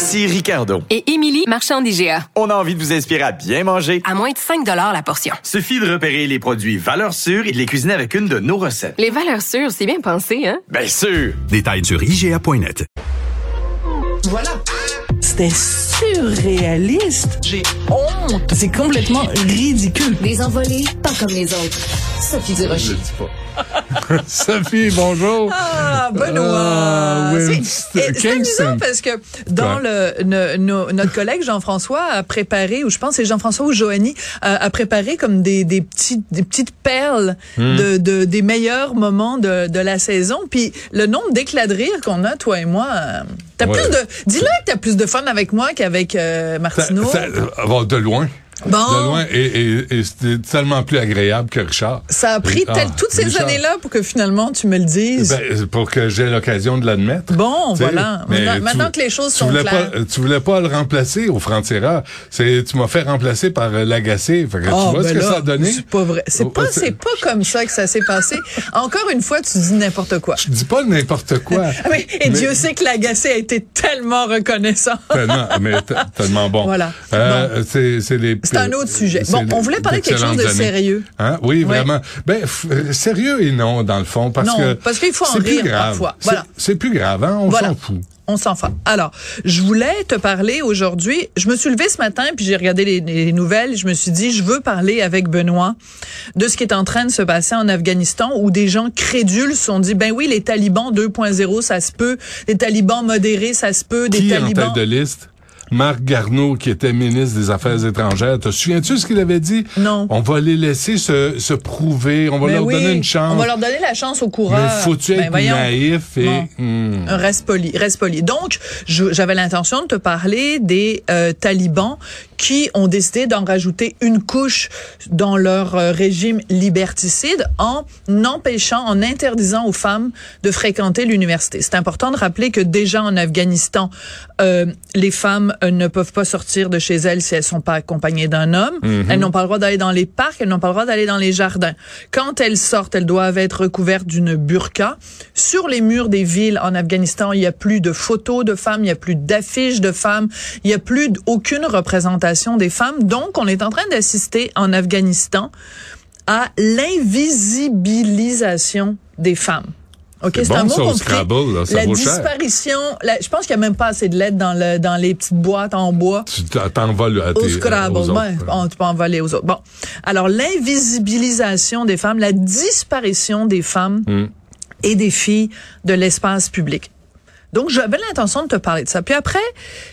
Ici Ricardo. Et Émilie, marchand d'IGA. On a envie de vous inspirer à bien manger. À moins de 5 la portion. Suffit de repérer les produits valeurs sûres et de les cuisiner avec une de nos recettes. Les valeurs sûres, c'est bien pensé, hein? Bien sûr! Détails sur IGA.net. Voilà. C'était surréaliste. J'ai honte. C'est complètement ridicule. Les envolés, pas comme les autres. Sophie Durocher. Sophie, bonjour. Ah, Benoît. Ah, C'est- Kingston. amusant parce que dans le, no- no- notre collègue Jean-François a préparé, ou je pense que c'est Jean-François ou Joanie, euh, a préparé comme des, des, petits, des petites perles Hmm. de, de, des meilleurs moments de, de la saison. Puis le nombre d'éclats de rire qu'on a, toi et moi, euh, t'as Ouais. plus de... Dis-le que t'as plus de fun avec moi qu'avec euh, Ça- Martineau. ça- bon, de loin. Bon. De loin. Et, et- et c'était tellement plus agréable que Richard. Ça a pris Ah, toutes ces Richard. années-là pour que finalement tu me le dises. Ben, pour que j'ai l'occasion de l'admettre. Bon, voilà. mais Maintenant, tu- maintenant que les choses sont claires. Pas, tu voulais pas le remplacer au franc-tireur. C'est, tu m'as fait remplacer par euh, l'agacé. Fait que Ah, tu vois ben ce que là, ça a donné? C'est pas vrai. C'est Oh, pas, c'est- c'est pas comme ça que ça s'est passé. Encore une fois, tu dis n'importe quoi. Je dis pas n'importe quoi. Ah oui, et Mais- Dieu sait que l'agacé a été tellement reconnaissant. Tellement, mais tellement bon. Voilà. Euh, C'est, c'est les. C'est un autre sujet. Bon, on voulait parler de quelque chose de années. sérieux. Hein? Oui, vraiment. Ben, f- euh, sérieux et non, dans le fond, parce Non, que. parce qu'il faut en rire parfois. C'est- Voilà. C'est plus grave, hein? On Voilà. s'en fout. On s'en fout. Alors, je voulais te parler aujourd'hui. Je me suis levée ce matin puis j'ai regardé les, les nouvelles. Je me suis dit, je veux parler avec Benoît de ce qui est en train de se passer en Afghanistan où des gens crédules se sont dit, ben oui, les talibans 2.0, ça se peut. Les talibans modérés, ça se peut. Des Qui est en talibans. tête de liste? Marc Garneau, qui était ministre des Affaires étrangères. Te souviens-tu ce qu'il avait dit? Non. On va les laisser se, se prouver. On va leur oui, donner une chance. On va leur donner la chance au coureur. Mais faut-tu Ben être voyons. naïf et... Bon. Hmm. Reste poli, reste poli. Donc, j'avais l'intention de te parler des euh, talibans qui ont décidé d'en rajouter une couche dans leur euh, régime liberticide en empêchant, en interdisant aux femmes de fréquenter l'université. C'est important de rappeler que déjà en Afghanistan, euh, les femmes euh, ne peuvent pas sortir de chez elles si elles sont pas accompagnées d'un homme. Elles n'ont pas le droit d'aller dans les parcs, elles n'ont pas le droit d'aller dans les jardins. Quand elles sortent, elles doivent être recouvertes d'une burqa. Sur les murs des villes en Afghanistan, il y a plus de photos de femmes, il y a plus d'affiches de femmes, il y a plus aucune représentation des femmes. Donc, on est en train d'assister en Afghanistan à l'invisibilisation des femmes. OK, C'est un mot ça. Scrabble, là, ça la vaut disparition, la- je pense qu'il n'y a même pas assez de lettres dans, le, dans les petites boîtes en bois. Tu t'en- t'envoles à tes, Au Scrabble, aux autres. ouais, on, tu peux envoler aux autres. Bon, alors l'invisibilisation des femmes, la disparition des femmes Mm. et des filles de l'espace public. Donc, j'avais l'intention de te parler de ça. Puis après,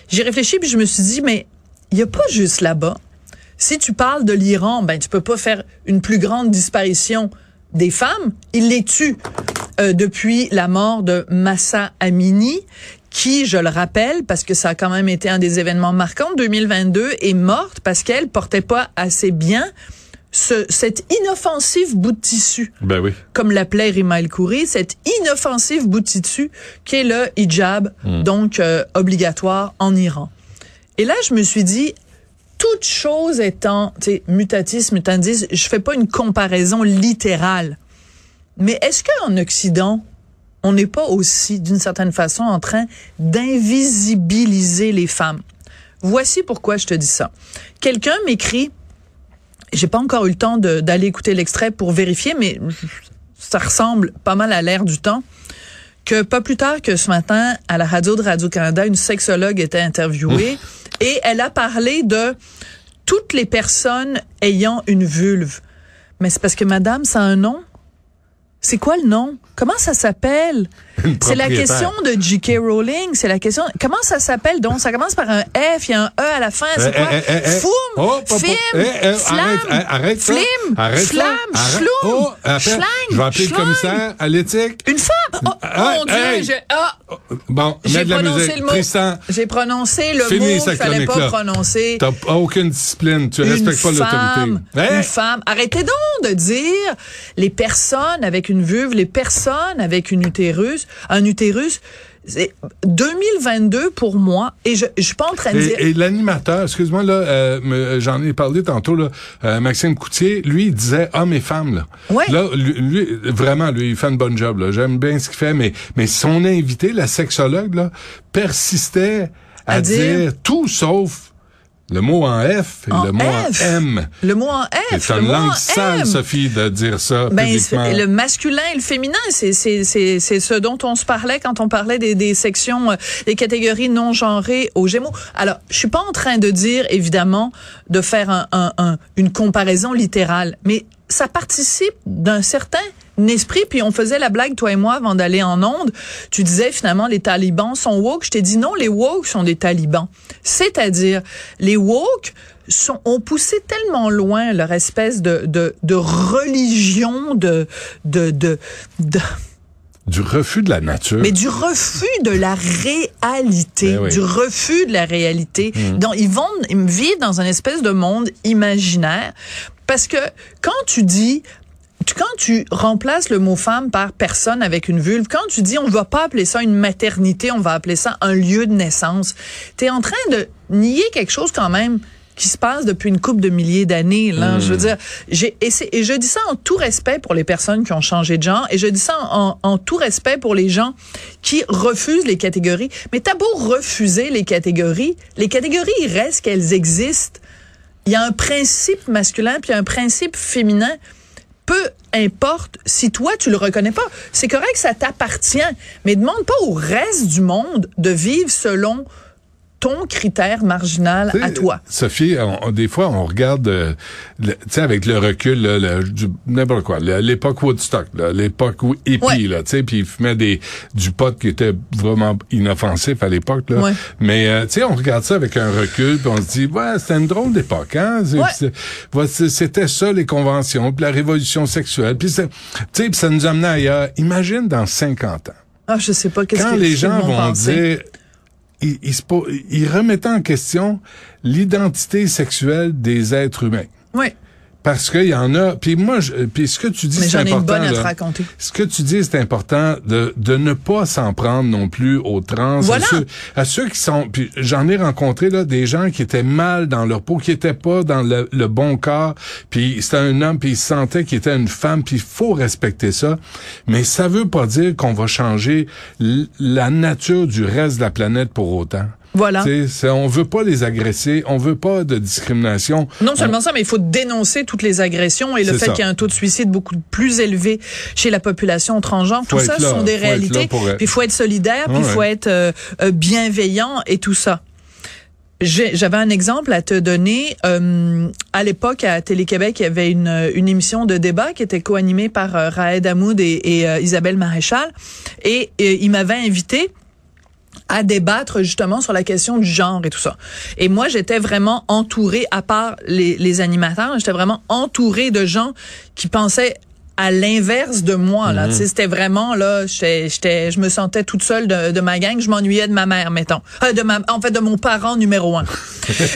j'ai réfléchi puis je me suis dit, mais il n'y a pas juste là-bas. Si tu parles de l'Iran, ben tu peux pas faire une plus grande disparition des femmes. Il les tue euh, depuis la mort de Massa Amini, qui, je le rappelle, parce que ça a quand même été un des événements marquants de 2022, est morte parce qu'elle portait pas assez bien ce, cet inoffensif bout de tissu Ben oui. comme l'appelait Rima El Khoury, cet inoffensif bout de tissu qui est le hijab, donc euh, obligatoire en Iran. Et là, je me suis dit, toute chose étant, tu sais, mutatis mutandis, je fais pas une comparaison littérale. Mais est-ce qu'en Occident, on n'est pas aussi, d'une certaine façon, en train d'invisibiliser les femmes? Voici pourquoi je te dis ça. Quelqu'un m'écrit, j'ai pas encore eu le temps d'aller écouter l'extrait pour vérifier, mais ça ressemble pas mal à l'ère du temps. Que pas plus tard que ce matin, à la radio de Radio-Canada, une sexologue était interviewée et elle a parlé de toutes les personnes ayant une vulve. Mais c'est parce que madame, ça a un nom. C'est quoi le nom? Comment ça s'appelle? C'est la question de J.K. Rowling. C'est la question. Comment ça s'appelle donc? Ça commence par un F, il y a un E à la fin. C'est quoi? Foum, film, flamme, arrête, flim, flamme, schloum, Oh, schlang, Je vais appeler le commissaire à l'éthique. Une femme! Oh, Ah, mon Dieu! hey. j'ai- Ah! Bon, J'ai de la prononcé musique. le mot. Tristan, J'ai prononcé le Finis mot qu'il fallait pas chronique-là. prononcer. t'as aucune discipline. Tu une respectes pas femme, l'autorité. Hein? une femme. Arrêtez donc de dire les personnes avec une vulve, les personnes avec une utérus, un utérus. C'est 2022 pour moi, et je, je suis pas en train de dire. Et, l'animateur, excuse-moi là, euh, me- j'en ai parlé tantôt là, euh, Maxime Coutier, lui il disait hommes et femmes là. Ouais. Là, lui, lui, vraiment, lui il fait une bonne job là. J'aime bien ce qu'il fait, mais mais son invité, la sexologue là, persistait à, À dire- dire, tout sauf le mot en F et En le mot F? en M. le mot en F, C'est une langue sale, M. Sophie, de dire ça Ben, publiquement. le masculin et le féminin, c'est c'est c'est c'est ce dont on se parlait quand on parlait des des sections, euh, des catégories non genrées aux Gémeaux. Alors, je suis pas en train de dire évidemment de faire un, un, un- une comparaison littérale, mais ça participe d'un certain esprit. Puis on faisait la blague toi et moi avant d'aller en onde. Tu disais finalement les talibans sont woke. Je t'ai dit non, les woke sont des talibans. C'est-à-dire les woke sont, ont poussé tellement loin leur espèce de, de, de religion, de, de, de, de- Du refus de la nature. mais du refus de la réalité, oui. du refus de la réalité. Donc, ils vont ils vivent dans un espèce de monde imaginaire parce que quand tu dis tu- quand tu remplaces le mot femme par personne avec une vulve, quand tu dis on va pas appeler ça une maternité, on va appeler ça un lieu de naissance, tu es en train de nier quelque chose quand même qui se passe depuis une couple de milliers d'années. Là, je veux dire, j'ai et, je dis ça en tout respect pour les personnes qui ont changé de genre, et je dis ça en, en tout respect pour les gens qui refusent les catégories. Mais t'as beau refuser les catégories, les catégories il reste qu'elles existent. Il y a un principe masculin puis un principe féminin. Peu importe si toi tu le reconnais pas, c'est correct, ça t'appartient, mais demande pas au reste du monde de vivre selon ton critère marginal à toi? Sophie, on- des fois, on regarde, euh, tu sais, avec le recul, là, n'importe quoi, l'époque Woodstock, là, l'époque où hippie, Ouais. là, tu sais, puis il fumait des, du pot qui était vraiment inoffensif à l'époque, là. Ouais. Mais, euh, tu sais, on regarde ça avec un recul, puis on se dit, ouais, c'était une drôle d'époque, hein. C'est- Ouais. C'était ça, les conventions, puis la révolution sexuelle, puis c'est- tu sais, ça nous amenait ailleurs. Imagine dans 50 ans Ah, je sais pas qu'est-ce quand que les gens vont penser. dire, ils, ils, se ils remettaient en question l'identité sexuelle des êtres humains. Oui, Parce qu'il y en a. Puis moi, je, puis ce que tu dis, mais c'est j'en ai une important. bonne à te raconter. Ce que tu dis, c'est important de, de ne pas s'en prendre non plus aux trans. Voilà. À ceux, à ceux qui sont. Puis j'en ai rencontré là des gens qui étaient mal dans leur peau, qui étaient pas dans le, le bon corps. Puis c'était un homme, puis il sentait qu'il était une femme. Puis il faut respecter ça. Mais ça veut pas dire qu'on va changer la nature du reste de la planète pour autant. Voilà. C'est- on veut pas les agresser, on veut pas de discrimination. Non seulement ça, mais il faut dénoncer toutes les agressions et le fait qu'il y a un taux de suicide beaucoup plus élevé chez la population transgenre. Tout ça, là, sont des réalités. Puis il faut être solidaire, puis il Ouais. faut être euh, euh, bienveillant et tout ça. J'avais un exemple à te donner. Euh, à l'époque, à Télé-Québec, il y avait une, une émission de débat qui était co-animée par euh, Raed Hamoud et, et, Isabelle Maréchal. Et, et il m'avait invité à débattre justement sur la question du genre et tout ça. Et moi, j'étais vraiment entourée, à part les, les animateurs, j'étais vraiment entourée de gens qui pensaient à l'inverse de moi là, sais, c'était vraiment là, j'étais j'étais je me sentais toute seule de, de ma gang, je m'ennuyais de ma mère mettons. Euh, de ma en fait de mon parent numéro un.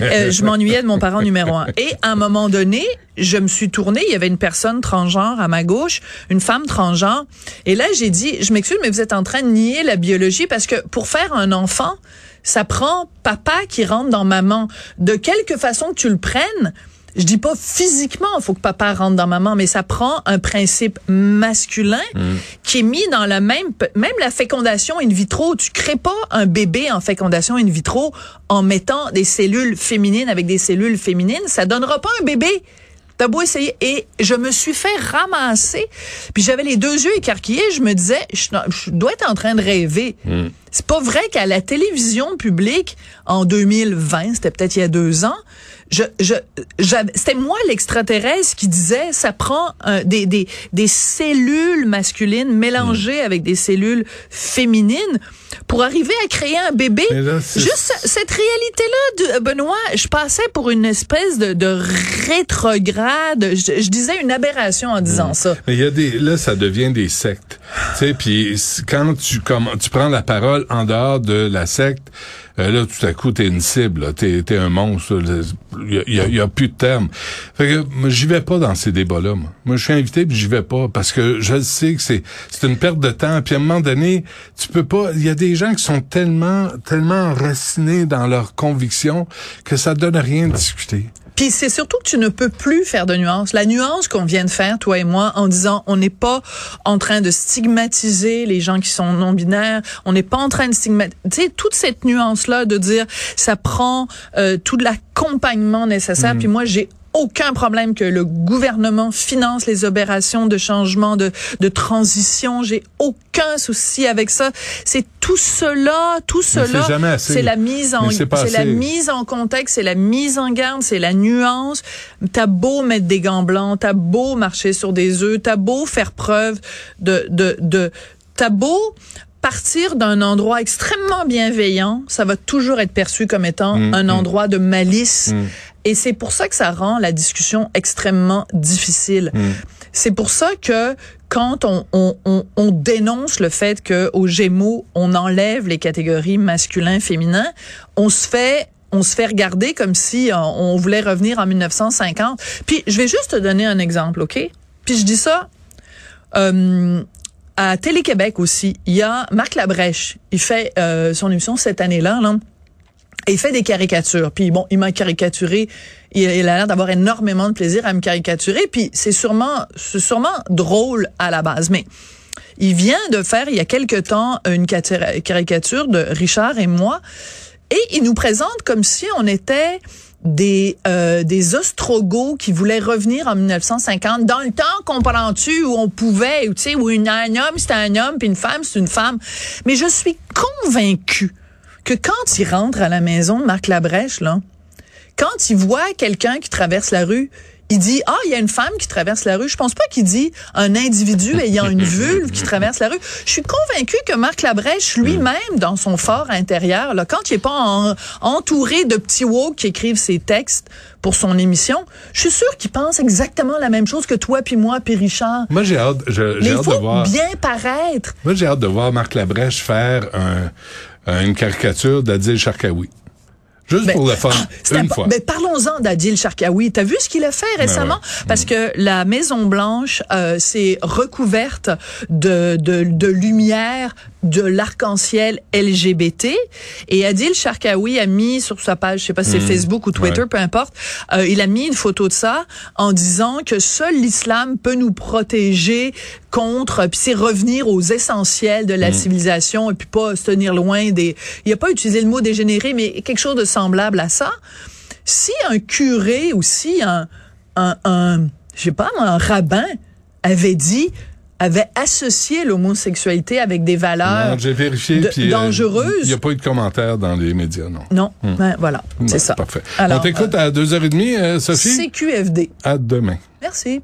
Euh, je m'ennuyais de mon parent numéro un. Et à un moment donné, je me suis tournée, il y avait une personne transgenre à ma gauche, une femme transgenre, et là j'ai dit, je m'excuse, mais vous êtes en train de nier la biologie parce que pour faire un enfant, ça prend papa qui rentre dans maman. De quelque façon que tu le prennes, je dis pas physiquement, il faut que papa rentre dans maman, mais ça prend un principe masculin qui est mis dans la même, même la fécondation in vitro. Tu crées pas un bébé en fécondation in vitro en mettant des cellules féminines avec des cellules féminines. Ça donnera pas un bébé. T'as beau essayer. Et je me suis fait ramasser. Puis j'avais les deux yeux écarquillés. Je me disais, je, je dois être en train de rêver. C'est pas vrai qu'à la télévision publique, en 2020, c'était peut-être il y a deux ans, je, je, c'était moi l'extraterrestre qui disait, ça prend euh, des, des, des cellules masculines mélangées avec des cellules féminines pour arriver à créer un bébé. Là, Juste cette réalité-là, Benoît, je passais pour une espèce de, de rétrograde. Je, je disais une aberration en disant ça. Mais il y a des là ça devient des sectes. tu sais puis quand tu comme tu prends la parole en dehors de la secte, là, tout à coup, t'es une cible, t'es, t'es un monstre. Il y a, plus de terme. Fait que j'y vais pas dans ces débats-là. Moi, moi je suis invité, puis j'y vais pas parce que je sais que c'est c'est une perte de temps. Puis à un moment donné, tu peux pas. Il y a des gens qui sont tellement tellement enracinés dans leurs convictions que ça donne rien de discuter. Puis c'est surtout que tu ne peux plus faire de nuances. La nuance qu'on vient de faire, toi et moi, en disant on n'est pas en train de stigmatiser les gens qui sont non-binaires, on n'est pas en train de stigmatiser, tu sais, toute cette nuance-là de dire ça prend euh, tout l'accompagnement nécessaire. Puis moi, j'ai aucun problème que le gouvernement finance les opérations de changement de, de transition. J'ai aucun souci avec ça. C'est tout cela, tout cela. C'est la mise en, c'est la mise en contexte, c'est la mise en garde, c'est la nuance. T'as beau mettre des gants blancs, t'as beau marcher sur des œufs, t'as beau faire preuve de, de, de, t'as beau partir d'un endroit extrêmement bienveillant, ça va toujours être perçu comme étant Mm, un mm. endroit de malice. Mm. Et c'est pour ça que ça rend la discussion extrêmement difficile. Mm. C'est pour ça que quand on, on, on, on dénonce le fait que aux Gémeaux on enlève les catégories masculin féminin, on se fait on se fait regarder comme si euh, on voulait revenir en 1950. Puis je vais juste te donner un exemple, ok? Puis je dis ça. euh, à Télé-Québec aussi, il y a Marc Labrèche. Il fait euh, son émission cette année-là, là. Et il fait des caricatures. Puis bon, il m'a caricaturé. Il, a l'air d'avoir énormément de plaisir à me caricaturer. Puis c'est sûrement, c'est sûrement drôle à la base. Mais il vient de faire, il y a quelque temps, une caricature de Richard et moi. Et il nous présente comme si on était des euh, des ostrogoths qui voulaient revenir en 1950 dans le temps comprends-tu où on pouvait tu sais où une, un homme c'était un homme puis une femme c'est une femme mais je suis convaincue que quand il rentre à la maison de Marc Labrèche là quand il voit quelqu'un qui traverse la rue il dit ah il y a une femme qui traverse la rue. Je pense pas qu'il dit un individu ayant une vulve qui traverse la rue. Je suis convaincue que Marc Labrèche lui-même dans son fort intérieur là quand il est pas en- entouré de petits woke qui écrivent ses textes pour son émission, je suis sûre qu'il pense exactement la même chose que toi puis moi puis Richard. Moi, j'ai hâte, je- Mais j'ai il hâte de voir. bien paraître. Moi, j'ai hâte de voir Marc Labrèche faire un- une caricature d'Adil Sharkawi. Juste Ben, pour le fun, ah, une fois. Ben, parlons-en d'Adil Sharkawi. T'as vu ce qu'il a fait récemment? ouais. Parce que la Maison Blanche euh, s'est recouverte de, de, de lumière de l'arc-en-ciel LGBT. Et Adil Sharkawi a mis sur sa page, je sais pas si c'est Facebook ou Twitter, Ouais. peu importe, euh, il a mis une photo de ça en disant que seul l'islam peut nous protéger contre, puis c'est revenir aux essentiels de la civilisation et puis pas se tenir loin des... Il a pas utilisé le mot dégénéré, mais quelque chose de semblable à ça. Si un curé ou si un, un, un je sais pas, un rabbin avait dit avait associé l'homosexualité avec des valeurs Non, j'ai vérifié. de- puis, euh, dangereuses. Il n'y a pas eu de commentaires dans les médias, non. non ben, voilà c'est ça Parfait. Alors, On t'écoute à 2h30, euh, Sophie? CQFD À demain. merci